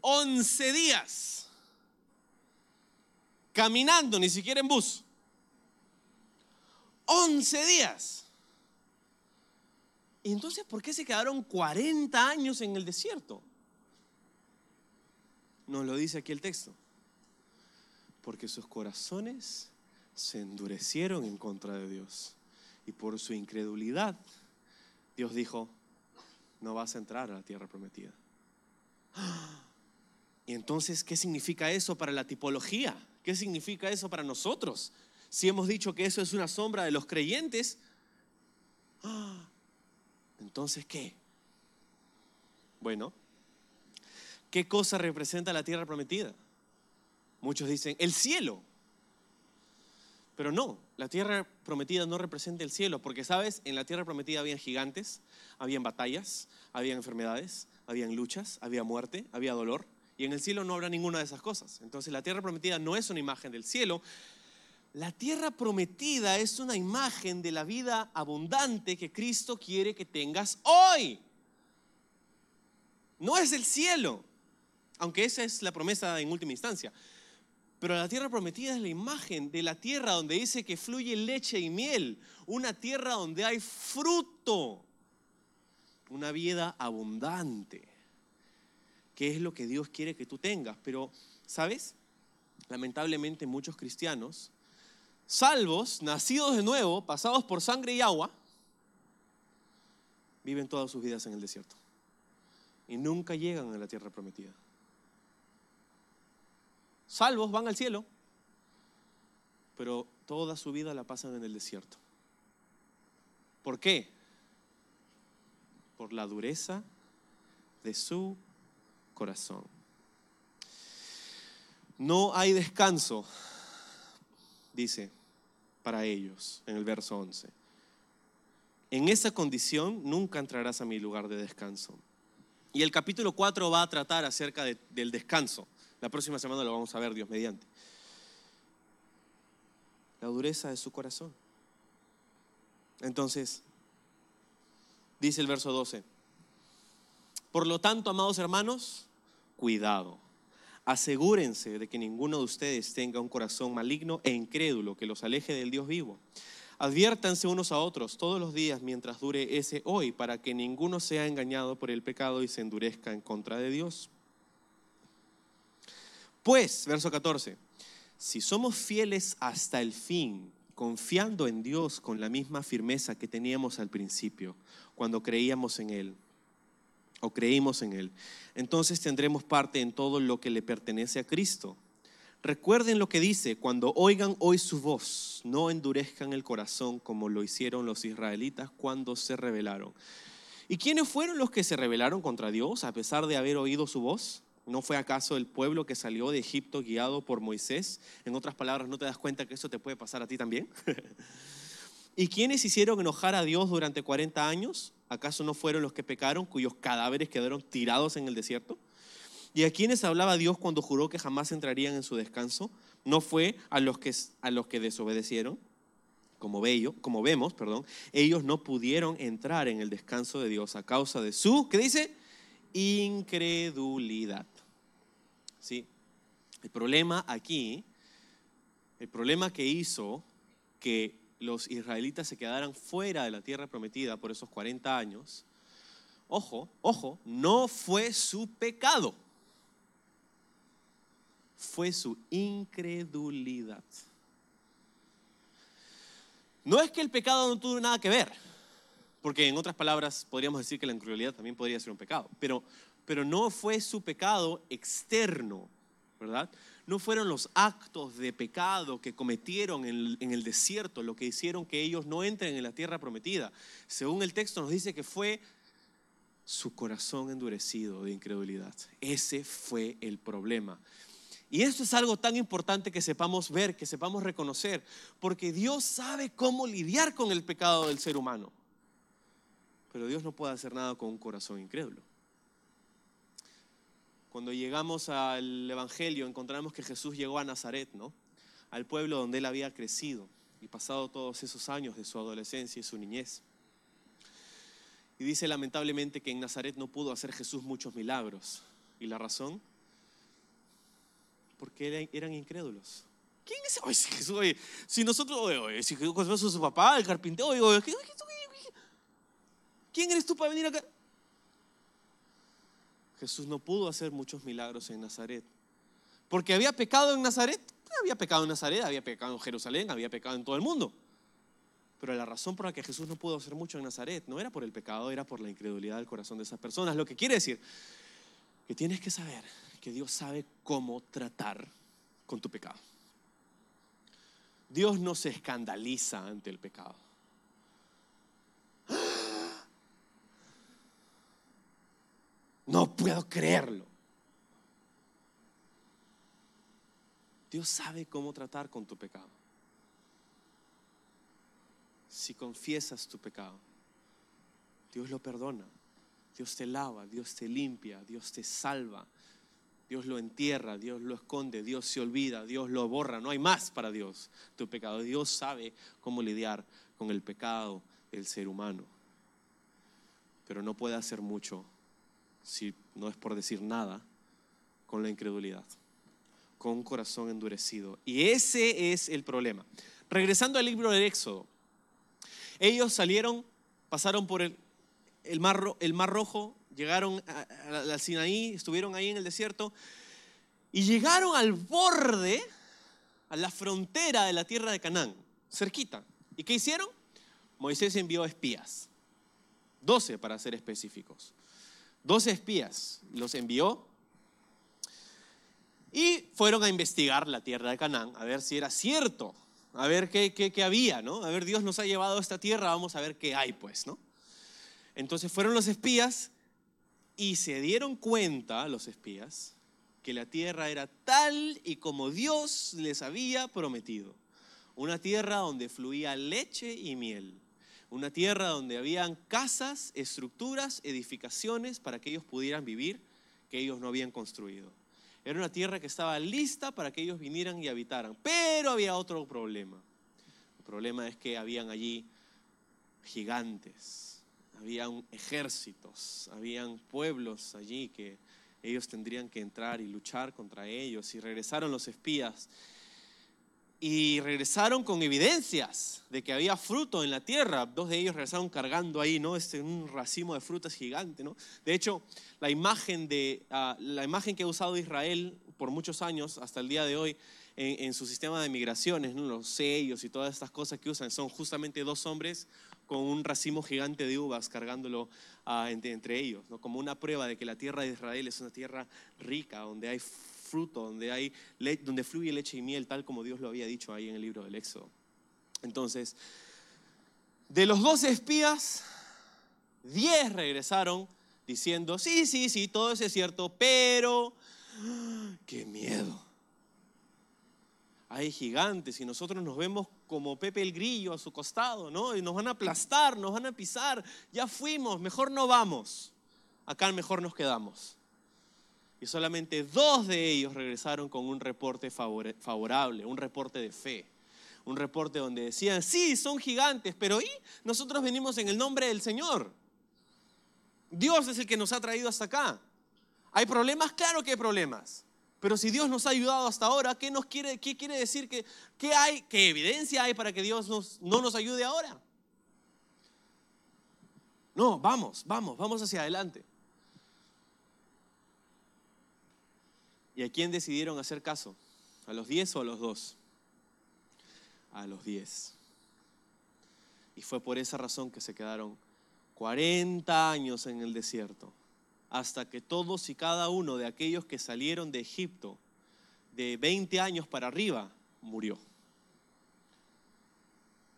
S2: 11 días. Caminando, ni siquiera en bus. 11 días. ¿Y entonces por qué se quedaron 40 años en el desierto? Nos lo dice aquí el texto. Porque sus corazones se endurecieron en contra de Dios. Y por su incredulidad, Dios dijo, no vas a entrar a la tierra prometida. Y entonces, ¿qué significa eso para la tipología? ¿Qué significa eso para nosotros? Si hemos dicho que eso es una sombra de los creyentes, entonces, ¿qué? Bueno, ¿Qué cosa representa la tierra prometida? Muchos dicen, el cielo. Pero no, la tierra prometida no representa el cielo, porque sabes, en la tierra prometida habían gigantes, habían batallas, habían enfermedades, habían luchas, había muerte, había dolor, y en el cielo no habrá ninguna de esas cosas. Entonces la tierra prometida no es una imagen del cielo, la tierra prometida es una imagen de la vida abundante que Cristo quiere que tengas hoy. No es el cielo aunque esa es la promesa en última instancia. Pero la tierra prometida es la imagen de la tierra donde dice que fluye leche y miel, una tierra donde hay fruto, una vida abundante, que es lo que Dios quiere que tú tengas. Pero, ¿sabes? Lamentablemente muchos cristianos, salvos, nacidos de nuevo, pasados por sangre y agua, viven todas sus vidas en el desierto y nunca llegan a la tierra prometida salvos van al cielo, pero toda su vida la pasan en el desierto. ¿Por qué? Por la dureza de su corazón. No hay descanso, dice, para ellos en el verso 11. En esa condición nunca entrarás a mi lugar de descanso. Y el capítulo 4 va a tratar acerca del descanso. La próxima semana lo vamos a ver, Dios mediante. La dureza de su corazón. Entonces, dice el verso 12. Por lo tanto, amados hermanos, cuidado. Asegúrense de que ninguno de ustedes tenga un corazón maligno e incrédulo que los aleje del Dios vivo. Adviértanse unos a otros todos los días mientras dure ese hoy, para que ninguno sea engañado por el pecado y se endurezca en contra de Dios. Pues, verso 14, si somos fieles hasta el fin, confiando en Dios con la misma firmeza que teníamos al principio, cuando creíamos en Él, o creímos en Él, entonces tendremos parte en todo lo que le pertenece a Cristo. Recuerden lo que dice, cuando oigan hoy su voz, no endurezcan el corazón como lo hicieron los israelitas cuando se rebelaron. ¿Y quiénes fueron los que se rebelaron contra Dios a pesar de haber oído su voz? ¿No fue acaso el pueblo que salió de Egipto guiado por Moisés? En otras palabras, ¿no te das cuenta que eso te puede pasar a ti también? ¿Y quiénes hicieron enojar a Dios durante 40 años? ¿Acaso no fueron los que pecaron, cuyos cadáveres quedaron tirados en el desierto? ¿Y a quiénes hablaba Dios cuando juró que jamás entrarían en su descanso? ¿No fue a los que, a los que desobedecieron? Como, como vemos, perdón, ellos no pudieron entrar en el descanso de Dios a causa de su, ¿qué dice? Incredulidad. ¿Sí? El problema aquí, el problema que hizo que los israelitas se quedaran fuera de la tierra prometida por esos 40 años, ojo, ojo, no fue su pecado, fue su incredulidad. No es que el pecado no tuvo nada que ver, porque en otras palabras podríamos decir que la incredulidad también podría ser un pecado, pero, pero no fue su pecado externo, ¿verdad? no fueron los actos de pecado que cometieron en, el desierto lo que hicieron que ellos no entren en la tierra prometida. Según el texto nos dice que fue su corazón endurecido de incredulidad. Ese fue el problema. Y esto es algo tan importante que sepamos ver, que sepamos reconocer, porque Dios sabe cómo lidiar con el pecado del ser humano. Pero Dios no puede hacer nada con un corazón incrédulo. Cuando llegamos al Evangelio encontramos que Jesús llegó a Nazaret, ¿no? Al pueblo donde él había crecido y pasado todos esos años de su adolescencia y su niñez. Y dice lamentablemente que en Nazaret no pudo hacer Jesús muchos milagros. ¿Y la razón? Porque eran incrédulos. ¿Quién es si Jesús, si nosotros, si Jesús a su papá, el carpintero, ¿quién eres tú para venir acá? Jesús no pudo hacer muchos milagros en Nazaret. Porque había pecado en Nazaret, había pecado en Nazaret, había pecado en Jerusalén, había pecado en todo el mundo. Pero la razón por la que Jesús no pudo hacer mucho en Nazaret no era por el pecado, era por la incredulidad del corazón de esas personas. Lo que quiere decir que tienes que saber que Dios sabe cómo tratar con tu pecado. Dios no se escandaliza ante el pecado. No puedo creerlo. Dios sabe cómo tratar con tu pecado. Si confiesas tu pecado, Dios lo perdona, Dios te lava, Dios te limpia, Dios te salva, Dios lo entierra, Dios lo esconde, Dios se olvida, Dios lo borra. No hay más para Dios tu pecado. Dios sabe cómo lidiar con el pecado del ser humano, pero no puede hacer mucho si no es por decir nada, con la incredulidad, con un corazón endurecido. Y ese es el problema. Regresando al libro del Éxodo, ellos salieron, pasaron por el, mar, mar Rojo, llegaron al Sinaí, estuvieron ahí en el desierto y llegaron al borde, a la frontera de la tierra de Canaán, cerquita. ¿Y qué hicieron? Moisés envió espías, doce para ser específicos. Dos espías los envió y fueron a investigar la tierra de Canaán, a ver si era cierto a ver qué, qué, había, ¿no? A ver, Dios nos ha llevado a esta tierra, vamos a ver qué hay, pues, ¿no? Entonces fueron los espías y se dieron cuenta, los espías, que la tierra era tal y como Dios les había prometido. Una tierra donde fluía leche y miel. Una tierra donde habían casas, estructuras, edificaciones para que ellos pudieran vivir que ellos no habían construido. Era una tierra que estaba lista para que ellos vinieran y habitaran. Pero había otro problema. El problema es que habían allí gigantes, habían ejércitos, habían pueblos allí que ellos tendrían que entrar y luchar contra ellos. Y regresaron los espías y regresaron con evidencias de que había fruto en la tierra. Dos de ellos regresaron cargando ahí, ¿no? Este, un racimo de frutas gigante, ¿no? De hecho, la imagen, de, ah, la imagen que ha usado Israel por muchos años, hasta el día de hoy, en, su sistema de migraciones, ¿no? los sellos y todas estas cosas que usan, son justamente dos hombres con un racimo gigante de uvas cargándolo ah, entre, entre, ellos, ¿no? como una prueba de que la tierra de Israel es una tierra rica, donde hay fruto, donde, hay donde fluye leche y miel, tal como Dios lo había dicho ahí en el libro del Éxodo. Entonces, de los dos espías, diez regresaron diciendo, sí, sí, sí, todo eso es cierto, pero qué miedo. Hay gigantes y nosotros nos vemos como Pepe el Grillo a su costado, ¿no? Y nos van a aplastar, nos van a pisar. Ya fuimos, mejor no vamos. Acá mejor nos quedamos y solamente dos de ellos regresaron con un reporte favorable, un reporte de fe, un reporte donde decían, sí, son gigantes, pero ¿y? Nosotros venimos en el nombre del Señor. Dios es el que nos ha traído hasta acá. ¿Hay problemas? Claro que hay problemas. Pero si Dios nos ha ayudado hasta ahora, ¿qué, nos quiere, qué quiere decir? Que, ¿Qué hay? ¿Qué evidencia hay para que Dios nos, no nos ayude ahora? No, vamos, vamos, vamos hacia adelante. ¿Y a quién decidieron hacer caso? ¿A los diez o a los dos? A los diez. Y fue por esa razón que se quedaron 40 años en el desierto, hasta que todos y cada uno de aquellos que salieron de Egipto de 20 años para arriba murió.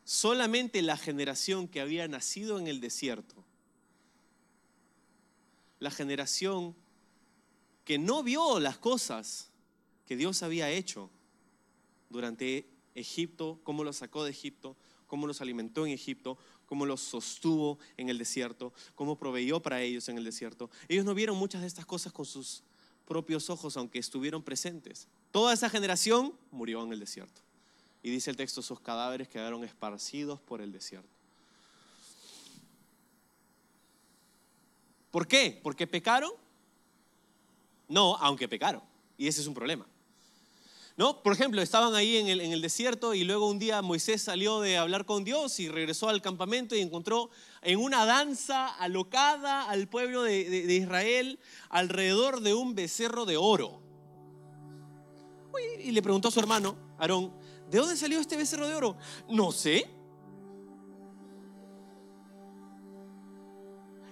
S2: Solamente la generación que había nacido en el desierto, la generación que no vio las cosas que Dios había hecho durante Egipto, cómo los sacó de Egipto, cómo los alimentó en Egipto, cómo los sostuvo en el desierto, cómo proveyó para ellos en el desierto. Ellos no vieron muchas de estas cosas con sus propios ojos, aunque estuvieron presentes. Toda esa generación murió en el desierto. Y dice el texto, sus cadáveres quedaron esparcidos por el desierto. ¿Por qué? ¿Porque pecaron? No, aunque pecaron. Y ese es un problema. ¿No? Por ejemplo, estaban ahí en el, desierto y luego un día Moisés salió de hablar con Dios y regresó al campamento y encontró en una danza alocada al pueblo de, de Israel alrededor de un becerro de oro. Y le preguntó a su hermano, Aarón, ¿de dónde salió este becerro de oro? No sé.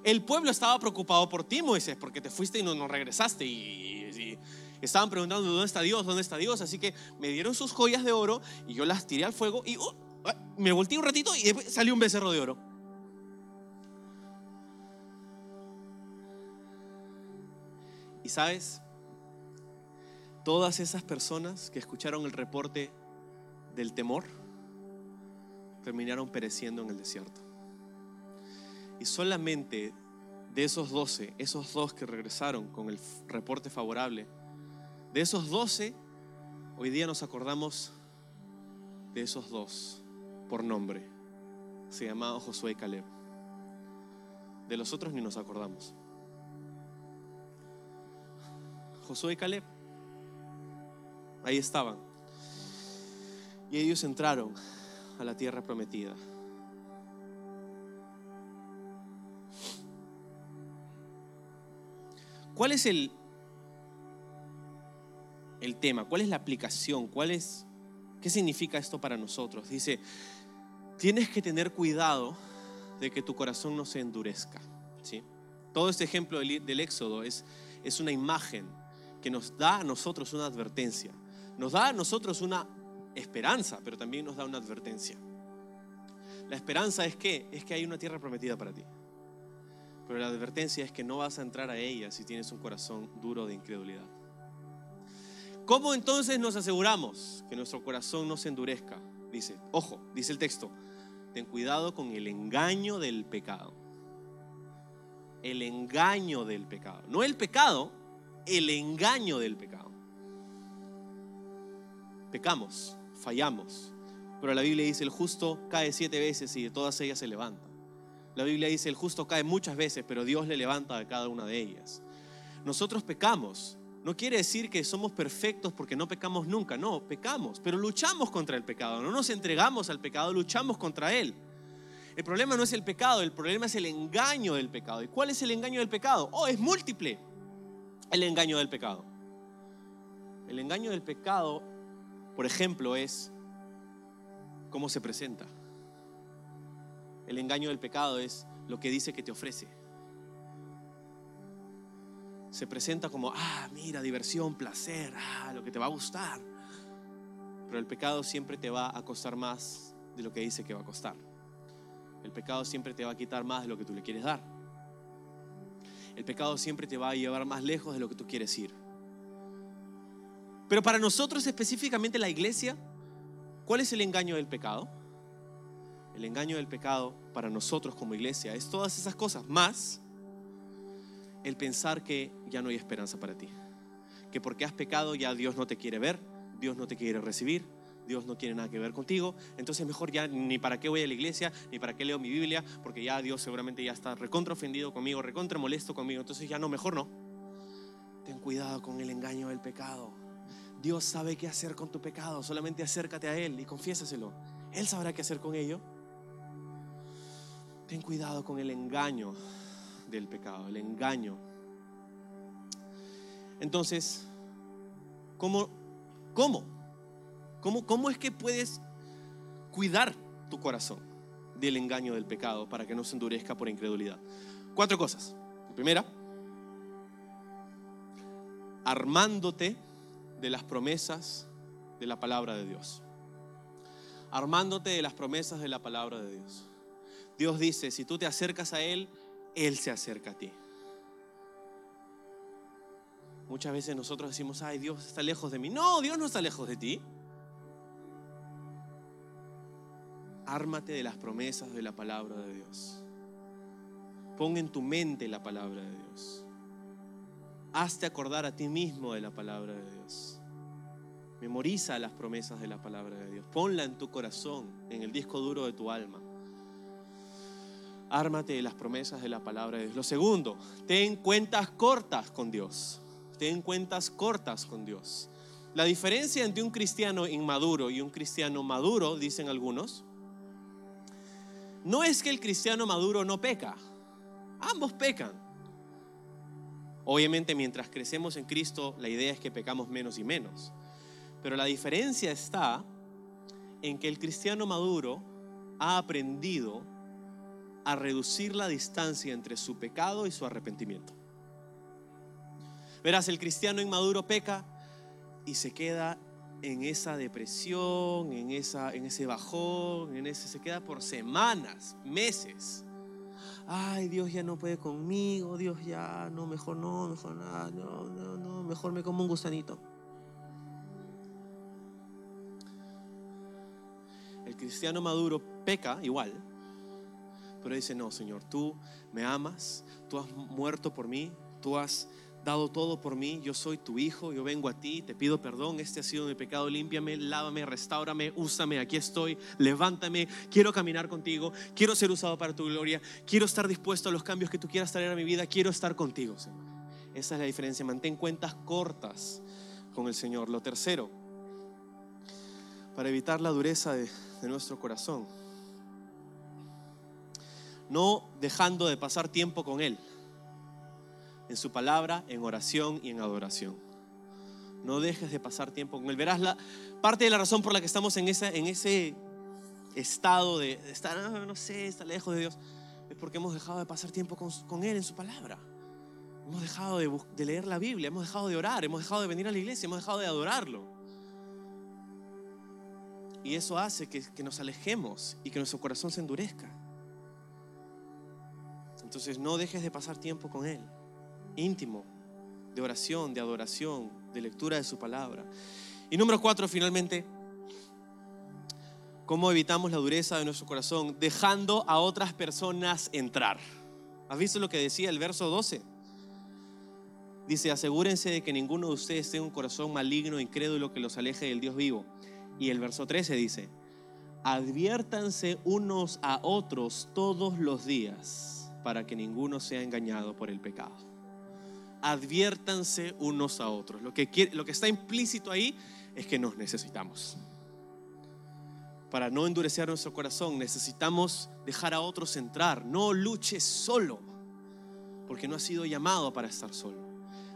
S2: El pueblo estaba preocupado por ti, Moisés, porque te fuiste y no, regresaste. Y, estaban preguntando, ¿dónde está Dios? ¿Dónde está Dios? Así que me dieron sus joyas de oro y yo las tiré al fuego y uh, me volteé un ratito y salió un becerro de oro. Y sabes, todas esas personas que escucharon el reporte del temor terminaron pereciendo en el desierto. Y solamente de esos doce, esos dos que regresaron con el reporte favorable, de esos doce, hoy día nos acordamos de esos dos por nombre. Se llamaban Josué y Caleb. De los otros ni nos acordamos. Josué y Caleb, ahí estaban. Y ellos entraron a la tierra prometida. ¿Cuál es el, el tema? ¿Cuál es la aplicación? ¿Cuál es, ¿Qué significa esto para nosotros? Dice, tienes que tener cuidado de que tu corazón no se endurezca. ¿sí? Todo este ejemplo del, del Éxodo es, es una imagen que nos da a nosotros una advertencia, nos da a nosotros una esperanza, pero también nos da una advertencia. La esperanza es que es que hay una tierra prometida para ti. Pero la advertencia es que no vas a entrar a ella si tienes un corazón duro de incredulidad. ¿Cómo entonces nos aseguramos que nuestro corazón no se endurezca? Dice, ojo, dice el texto, ten cuidado con el engaño del pecado. El engaño del pecado. No el pecado, el engaño del pecado. Pecamos, fallamos, pero la Biblia dice, el justo cae siete veces y de todas ellas se levanta. La Biblia dice, el justo cae muchas veces, pero Dios le levanta de cada una de ellas. Nosotros pecamos, no quiere decir que somos perfectos porque no pecamos nunca, no, pecamos, pero luchamos contra el pecado, no nos entregamos al pecado, luchamos contra él. El problema no es el pecado, el problema es el engaño del pecado. ¿Y cuál es el engaño del pecado? Oh, es múltiple el engaño del pecado. El engaño del pecado, por ejemplo, es cómo se presenta. El engaño del pecado es lo que dice que te ofrece se presenta como, ah, mira, diversión, placer, ah, lo que te va a gustar. Pero el pecado siempre te va a costar más de lo que dice que va a costar. El pecado siempre te va a quitar más de lo que tú le quieres dar. El pecado siempre te va a llevar más lejos de lo que tú quieres ir. Pero para nosotros específicamente la iglesia, ¿cuál es el engaño del pecado? El engaño del pecado para nosotros como iglesia es todas esas cosas, más el pensar que ya no hay esperanza para ti. Que porque has pecado ya Dios no te quiere ver, Dios no te quiere recibir, Dios no tiene nada que ver contigo. Entonces mejor ya ni para qué voy a la iglesia, ni para qué leo mi Biblia, porque ya Dios seguramente ya está recontra ofendido conmigo, recontra molesto conmigo. Entonces ya no, mejor no. Ten cuidado con el engaño del pecado. Dios sabe qué hacer con tu pecado. Solamente acércate a Él y confiésaselo. Él sabrá qué hacer con ello. Ten cuidado con el engaño del pecado, el engaño. Entonces, ¿cómo, cómo, cómo, cómo es que puedes cuidar tu corazón del engaño del pecado para que no se endurezca por incredulidad? Cuatro cosas. La primera, armándote de las promesas de la palabra de Dios. Armándote de las promesas de la palabra de Dios. Dios dice, si tú te acercas a Él, él se acerca a ti. Muchas veces nosotros decimos, ay, Dios está lejos de mí. No, Dios no está lejos de ti. Ármate de las promesas de la palabra de Dios. Pon en tu mente la palabra de Dios. Hazte acordar a ti mismo de la palabra de Dios. Memoriza las promesas de la palabra de Dios. Ponla en tu corazón, en el disco duro de tu alma. Ármate de las promesas de la palabra de Dios. Lo segundo, ten cuentas cortas con Dios. Ten cuentas cortas con Dios. La diferencia entre un cristiano inmaduro y un cristiano maduro, dicen algunos, no es que el cristiano maduro no peca. Ambos pecan. Obviamente mientras crecemos en Cristo, la idea es que pecamos menos y menos. Pero la diferencia está en que el cristiano maduro ha aprendido a reducir la distancia entre su pecado y su arrepentimiento. Verás, el cristiano inmaduro peca y se queda en esa depresión, en, esa, en ese bajón, en ese, se queda por semanas, meses. Ay, Dios ya no puede conmigo, Dios ya, no, mejor no, mejor nada, no, no, no, mejor me como un gusanito. El cristiano maduro peca igual, pero dice, no, Señor, tú me amas, tú has muerto por mí, tú has dado todo por mí, yo soy tu hijo, yo vengo a ti, te pido perdón, este ha sido mi pecado, límpiame, lávame, restaurame, úsame, aquí estoy, levántame, quiero caminar contigo, quiero ser usado para tu gloria, quiero estar dispuesto a los cambios que tú quieras traer a mi vida, quiero estar contigo, Señor. Esa es la diferencia, mantén cuentas cortas con el Señor. Lo tercero, para evitar la dureza de, de nuestro corazón, no dejando de pasar tiempo con Él, en su palabra, en oración y en adoración. No dejes de pasar tiempo con Él. Verás, la, parte de la razón por la que estamos en, en ese estado de, estar, ah, no sé, estar lejos de Dios, es porque hemos dejado de pasar tiempo con, Él en su palabra. Hemos dejado de, de leer la Biblia, hemos dejado de orar, hemos dejado de venir a la iglesia, hemos dejado de adorarlo. Y eso hace que, que nos alejemos y que nuestro corazón se endurezca. Entonces no dejes de pasar tiempo con Él, íntimo, de oración, de adoración, de lectura de su palabra. Y número cuatro, finalmente, ¿cómo evitamos la dureza de nuestro corazón? Dejando a otras personas entrar. ¿Has visto lo que decía el verso 12? Dice, asegúrense de que ninguno de ustedes tenga un corazón maligno, incrédulo, que los aleje del Dios vivo. Y el verso 13 dice, adviértanse unos a otros todos los días para que ninguno sea engañado por el pecado. Adviértanse unos a otros. Lo que, lo que está implícito ahí es que nos necesitamos. Para no endurecer nuestro corazón necesitamos dejar a otros entrar. No luches solo, porque no has sido llamado para estar solo.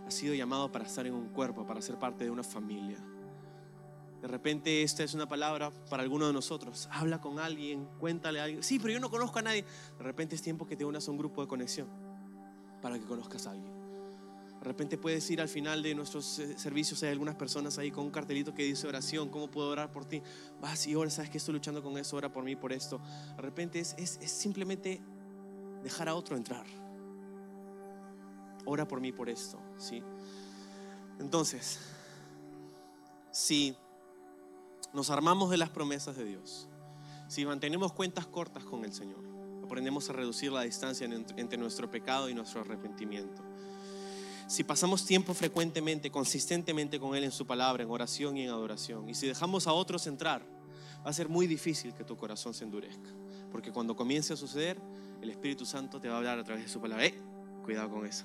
S2: Has sido llamado para estar en un cuerpo, para ser parte de una familia. De repente esta es una palabra para alguno de nosotros. Habla con alguien, cuéntale a alguien. Sí, pero yo no conozco a nadie. De repente es tiempo que te unas a un grupo de conexión para que conozcas a alguien. De repente puedes ir al final de nuestros eh, servicios, hay algunas personas ahí con un cartelito que dice oración, ¿cómo puedo orar por ti? Vas y ora, sabes que estoy luchando con eso, ora por mí, por esto. De repente es, es, es simplemente dejar a otro entrar. Ora por mí por esto, ¿sí? Entonces, si nos armamos de las promesas de Dios, si mantenemos cuentas cortas con el Señor, aprendemos a reducir la distancia entre nuestro pecado y nuestro arrepentimiento. Si pasamos tiempo frecuentemente, consistentemente con Él en su palabra, en oración y en adoración, y si dejamos a otros entrar, va a ser muy difícil que tu corazón se endurezca. Porque cuando comience a suceder, el Espíritu Santo te va a hablar a través de su palabra. ¡Eh! Cuidado con eso.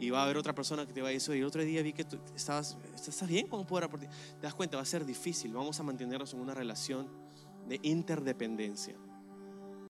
S2: Y va a haber otra persona que te va a decir, y otro día vi que tú estabas, ¿estás bien? ¿Cómo puedo por ti? Te das cuenta, va a ser difícil. Vamos a mantenernos en una relación de interdependencia.